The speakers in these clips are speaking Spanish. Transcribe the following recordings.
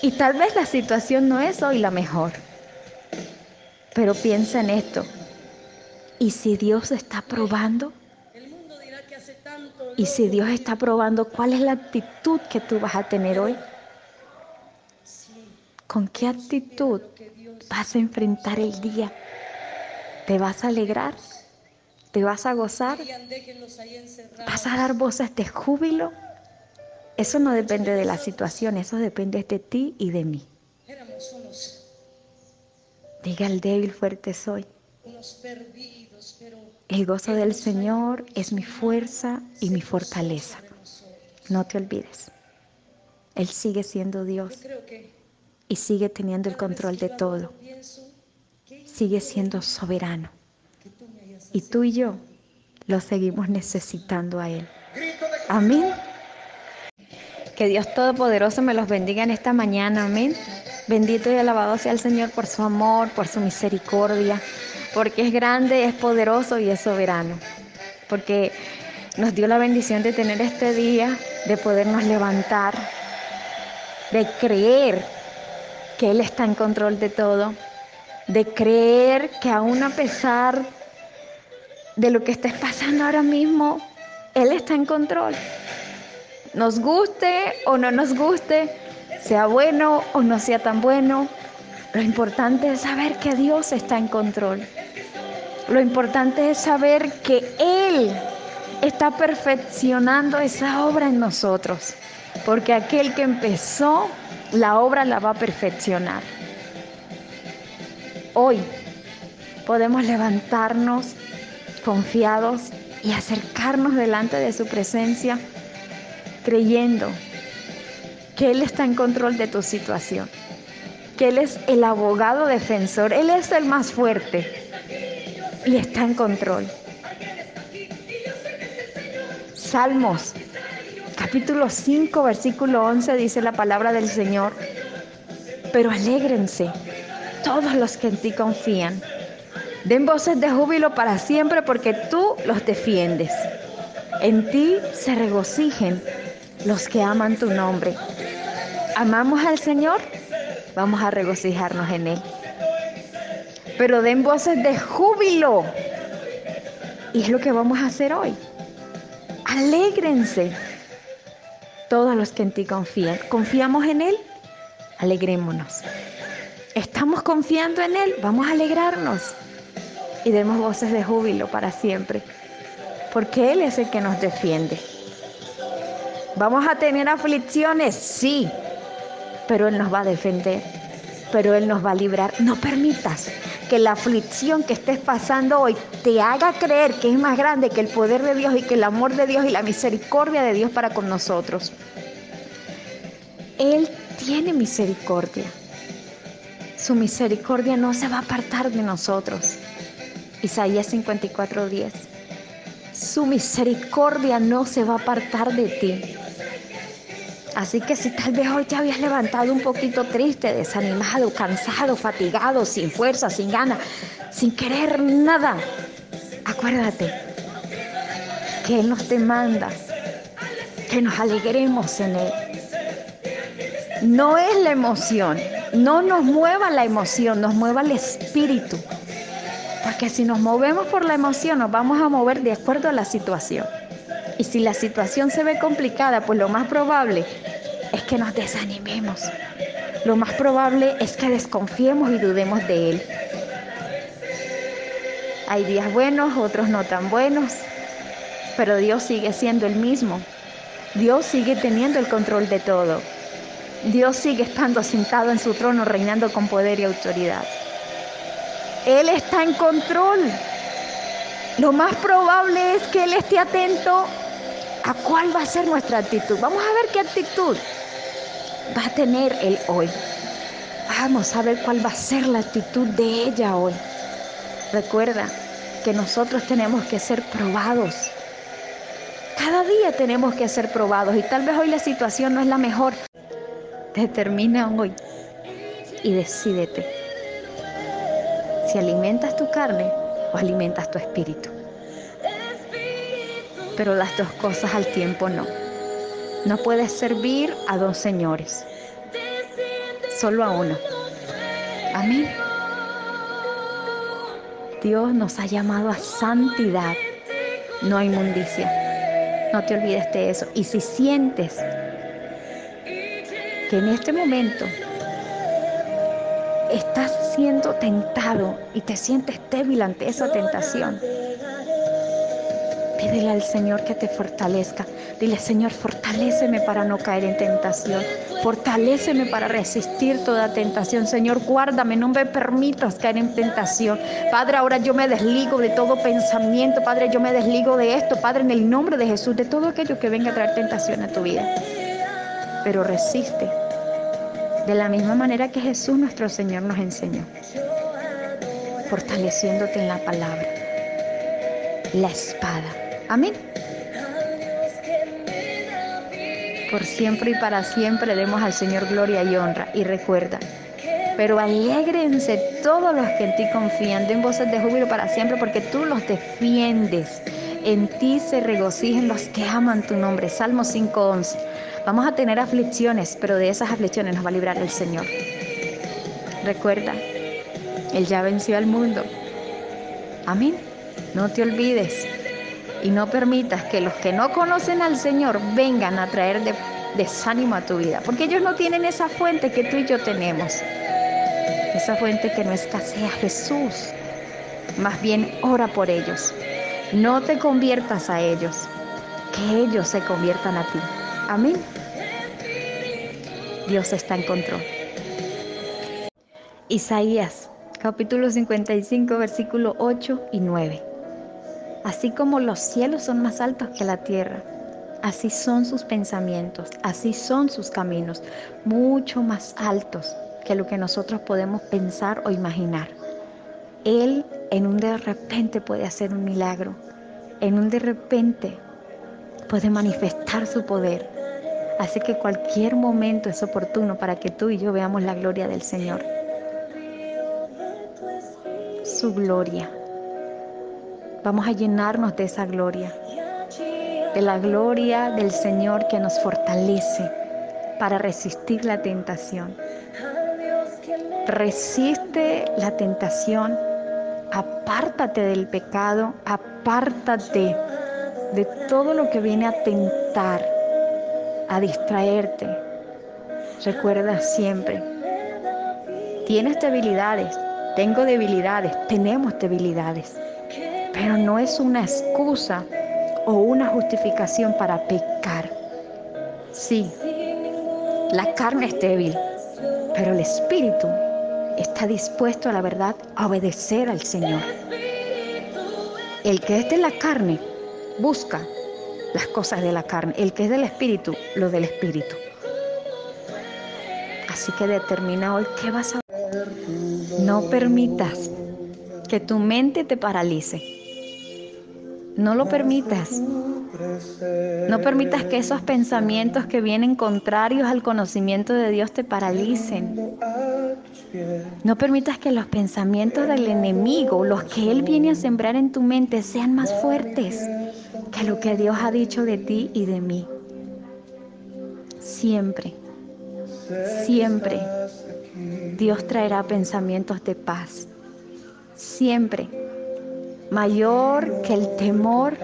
Y tal vez la situación no es hoy la mejor. Pero piensa en esto. ¿Y si Dios está probando? ¿Y si Dios está probando cuál es la actitud que tú vas a tener hoy? ¿Con qué actitud vas a enfrentar el día? ¿Te vas a alegrar? ¿Te vas a gozar? ¿Vas a dar voces de júbilo? Eso no depende de la situación, eso depende de ti y de mí. Diga el débil, fuerte soy. El gozo del Señor es mi fuerza y mi fortaleza. No te olvides. Él sigue siendo Dios y sigue teniendo el control de todo. Sigue siendo soberano. Y tú y yo lo seguimos necesitando a Él. Amén. Que Dios Todopoderoso me los bendiga en esta mañana. Amén. Bendito y alabado sea el Señor por su amor, por su misericordia, porque es grande, es poderoso y es soberano. Porque nos dio la bendición de tener este día, de podernos levantar, de creer que Él está en control de todo, de creer que aún a pesar de lo que estés pasando ahora mismo, Él está en control. Nos guste o no nos guste, sea bueno o no sea tan bueno, lo importante es saber que Dios está en control. Lo importante es saber que Él está perfeccionando esa obra en nosotros, porque aquel que empezó la obra la va a perfeccionar. Hoy podemos levantarnos confiados y acercarnos delante de su presencia creyendo que Él está en control de tu situación, que Él es el abogado defensor, Él es el más fuerte y está en control. Salmos capítulo 5, versículo 11 dice la palabra del Señor, pero alégrense todos los que en ti confían. Den voces de júbilo para siempre porque tú los defiendes. En ti se regocijen los que aman tu nombre. ¿Amamos al Señor? Vamos a regocijarnos en Él. Pero den voces de júbilo. Y es lo que vamos a hacer hoy. Alégrense todos los que en ti confían. ¿Confiamos en Él? Alegrémonos. ¿Estamos confiando en Él? Vamos a alegrarnos y demos voces de júbilo para siempre, porque Él es el que nos defiende. ¿Vamos a tener aflicciones? Sí, pero Él nos va a defender, pero Él nos va a librar. No permitas que la aflicción que estés pasando hoy te haga creer que es más grande que el poder de Dios y que el amor de Dios y la misericordia de Dios para con nosotros. Él tiene misericordia. Su misericordia no se va a apartar de nosotros. Isaías 54:10. Su misericordia no se va a apartar de ti. Así que si tal vez hoy te habías levantado un poquito triste, desanimado, cansado, fatigado, sin fuerza, sin ganas, sin querer nada, acuérdate que Él nos demanda que nos alegremos en Él. No es la emoción, no nos mueva la emoción, nos mueva el espíritu. Porque si nos movemos por la emoción, nos vamos a mover de acuerdo a la situación. Y si la situación se ve complicada, pues lo más probable es que nos desanimemos. Lo más probable es que desconfiemos y dudemos de Él. Hay días buenos, otros no tan buenos, pero Dios sigue siendo el mismo. Dios sigue teniendo el control de todo. Dios sigue estando sentado en su trono, reinando con poder y autoridad. Él está en control. Lo más probable es que Él esté atento a cuál va a ser nuestra actitud. Vamos a ver qué actitud va a tener Él hoy. Vamos a ver cuál va a ser la actitud de ella hoy. Recuerda que nosotros tenemos que ser probados. Cada día tenemos que ser probados y tal vez hoy la situación no es la mejor. Determina hoy y decídete si alimentas tu carne o alimentas tu espíritu. Pero las dos cosas al tiempo no. No puedes servir a dos señores. solo a uno. Amén. Dios nos ha llamado a santidad, no a inmundicia. No te olvides de eso. Y si sientes que en este momento estás siendo tentado y te sientes débil ante esa tentación, pídele al Señor que te fortalezca. Dile, Señor, fortaléceme para no caer en tentación. Fortaléceme para resistir toda tentación. Señor, guárdame, no me permitas caer en tentación. Padre, ahora yo me desligo de todo pensamiento. Padre, yo me desligo de esto. Padre, en el nombre de Jesús, de todo aquello que venga a traer tentación a tu vida. Pero resiste. De la misma manera que Jesús nuestro Señor nos enseñó. Fortaleciéndote en la palabra. La espada. Amén. Por siempre y para siempre demos al Señor gloria y honra. Y recuerda, pero alégrense todos los que en ti confían, den voces de júbilo para siempre porque tú los defiendes. En ti se regocijen los que aman tu nombre. Salmo 5.11. Vamos a tener aflicciones, pero de esas aflicciones nos va a librar el Señor. Recuerda, Él ya venció al mundo. Amén. No te olvides y no permitas que los que no conocen al Señor vengan a traer desánimo a tu vida, porque ellos no tienen esa fuente que tú y yo tenemos, esa fuente que no escasea Jesús. Más bien ora por ellos. No te conviertas a ellos, que ellos se conviertan a ti. Amén. Dios está en control. Isaías, capítulo 55, versículo 8 y 9. Así como los cielos son más altos que la tierra, así son sus pensamientos, así son sus caminos, mucho más altos que lo que nosotros podemos pensar o imaginar. Él en un de repente puede hacer un milagro, en un de repente puede manifestar su poder. Así que cualquier momento es oportuno para que tú y yo veamos la gloria del Señor. Su gloria. Vamos a llenarnos de esa gloria, de la gloria del Señor que nos fortalece para resistir la tentación. Resiste la tentación, apártate del pecado, apártate de todo lo que viene a tentar, a distraerte. Recuerda siempre, tienes debilidades, tengo debilidades, tenemos debilidades pero no es una excusa o una justificación para pecar. Sí, la carne es débil, pero el espíritu está dispuesto a la verdad a obedecer al Señor. El que es de la carne busca las cosas de la carne, el que es del espíritu, lo del espíritu. Así que determina hoy qué vas a No permitas que tu mente te paralice. No lo permitas. No permitas que esos pensamientos que vienen contrarios al conocimiento de Dios te paralicen. No permitas que los pensamientos del enemigo, los que Él viene a sembrar en tu mente, sean más fuertes que lo que Dios ha dicho de ti y de mí. Siempre, siempre Dios traerá pensamientos de paz. Siempre Mayor que el temor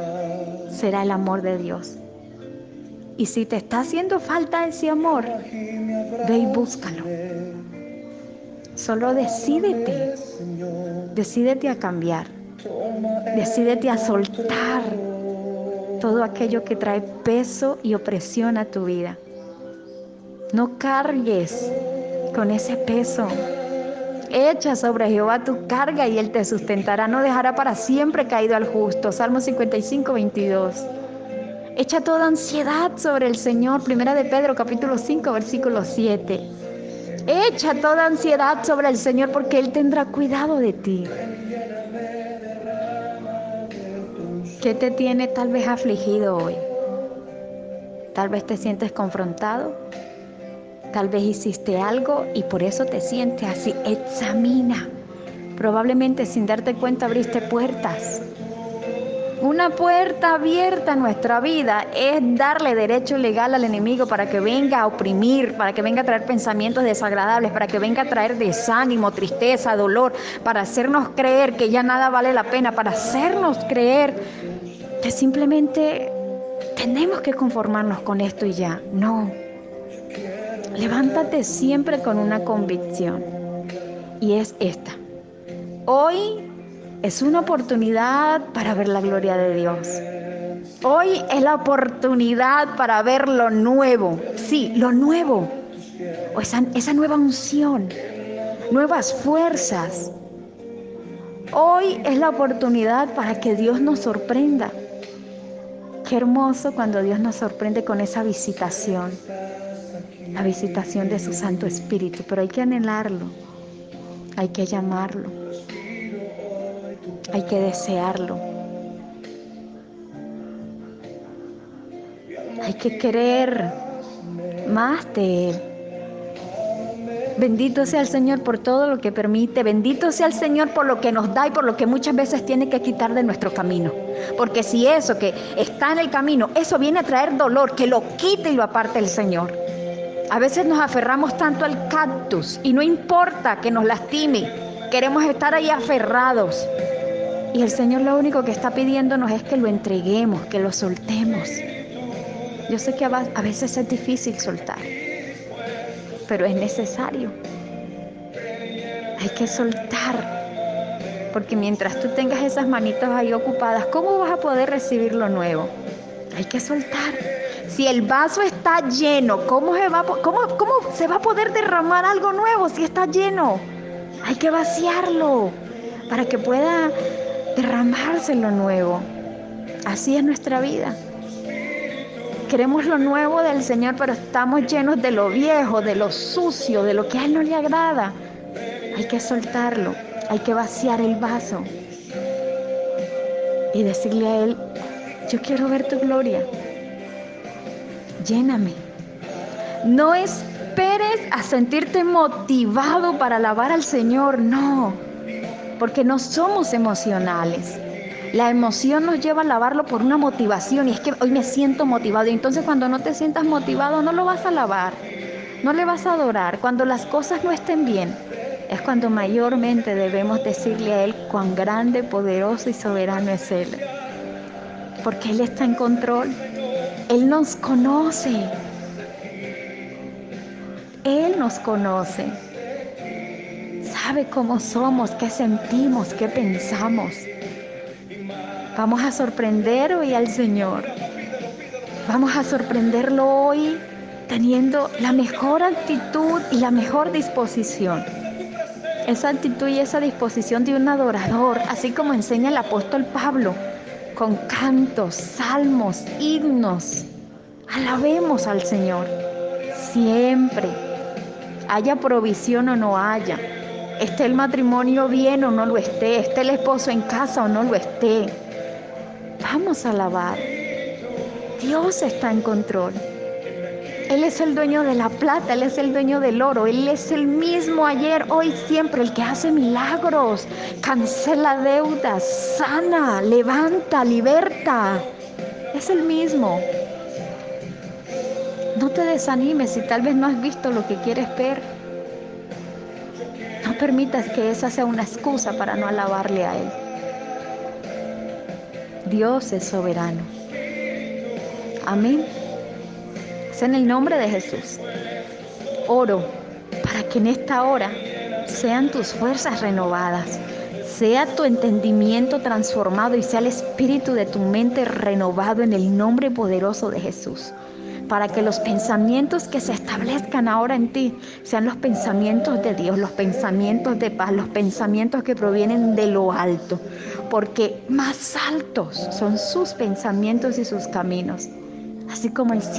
será el amor de Dios. Y si te está haciendo falta ese amor, ve y búscalo. Solo decídete, decídete a cambiar, decídete a soltar todo aquello que trae peso y opresión a tu vida. No cargues con ese peso Echa sobre Jehová tu carga y él te sustentará, no dejará para siempre caído al justo. Salmo 55, 22. Echa toda ansiedad sobre el Señor. Primera de Pedro capítulo 5 versículo 7. Echa toda ansiedad sobre el Señor porque Él tendrá cuidado de ti. ¿Qué te tiene tal vez afligido hoy? Tal vez te sientes confrontado, Tal vez hiciste algo y por eso te sientes así. Examina. Probablemente sin darte cuenta abriste puertas. Una puerta abierta en nuestra vida es darle derecho legal al enemigo para que venga a oprimir, para que venga a traer pensamientos desagradables, para que venga a traer desánimo, tristeza, dolor, para hacernos creer que ya nada vale la pena, para hacernos creer que simplemente tenemos que conformarnos con esto y ya. No. Levántate siempre con una convicción y es esta. Hoy es una oportunidad para ver la gloria de Dios. Hoy es la oportunidad para ver lo nuevo. Sí, lo nuevo. O esa, esa nueva unción, nuevas fuerzas. Hoy es la oportunidad para que Dios nos sorprenda. Qué hermoso cuando Dios nos sorprende con esa visitación, la visitación de su Santo Espíritu, pero hay que anhelarlo, hay que llamarlo. Hay que desearlo. Hay que querer más de Él. Bendito sea el Señor por todo lo que permite. Bendito sea el Señor por lo que nos da y por lo que muchas veces tiene que quitar de nuestro camino. Porque si eso que está en el camino, eso viene a traer dolor, que lo quite y lo aparte el Señor. A veces nos aferramos tanto al cactus y no importa que nos lastime. Queremos estar ahí aferrados. Y el Señor lo único que está pidiéndonos es que lo entreguemos, que lo soltemos. Yo sé que a veces es difícil soltar, pero es necesario. Hay que soltar, porque mientras tú tengas esas manitos ahí ocupadas, ¿cómo vas a poder recibir lo nuevo? Hay que soltar. Si el vaso está lleno, ¿cómo se, va, cómo, ¿cómo se va a poder derramar algo nuevo si está lleno? Hay que vaciarlo para que pueda derramarse lo nuevo. Así es nuestra vida. Queremos lo nuevo del Señor, pero estamos llenos de lo viejo, de lo sucio, de lo que a Él no le agrada. Hay que soltarlo, hay que vaciar el vaso y decirle a Él, yo quiero ver tu gloria. Lléname. No esperes a sentirte motivado para alabar al Señor, no porque no somos emocionales. La emoción nos lleva a lavarlo por una motivación y es que hoy me siento motivado y entonces cuando no te sientas motivado no lo vas a lavar, no le vas a adorar. Cuando las cosas no estén bien es cuando mayormente debemos decirle a Él cuán grande, poderoso y soberano es Él. Porque Él está en control, Él nos conoce, Él nos conoce sabe cómo somos, qué sentimos, qué pensamos. Vamos a sorprender hoy al Señor. Vamos a sorprenderlo hoy teniendo la mejor actitud y la mejor disposición. Esa actitud y esa disposición de un adorador, así como enseña el apóstol Pablo, con cantos, salmos, himnos. Alabemos al Señor siempre, haya provisión o no haya esté el matrimonio bien o no lo esté, esté el esposo en casa o no lo esté. Vamos a alabar. Dios está en control. Él es el dueño de la plata, Él es el dueño del oro, Él es el mismo ayer, hoy, siempre, el que hace milagros, cancela deudas, sana, levanta, liberta. Es el mismo. No te desanimes si tal vez no has visto lo que quieres ver permitas que esa sea una excusa para no alabarle a Él. Dios es soberano. Amén. En el nombre de Jesús. Oro para que en esta hora sean tus fuerzas renovadas, sea tu entendimiento transformado y sea el espíritu de tu mente renovado en el nombre poderoso de Jesús para que los pensamientos que se establezcan ahora en ti sean los pensamientos de Dios, los pensamientos de paz, los pensamientos que provienen de lo alto, porque más altos son sus pensamientos y sus caminos, así como el cielo.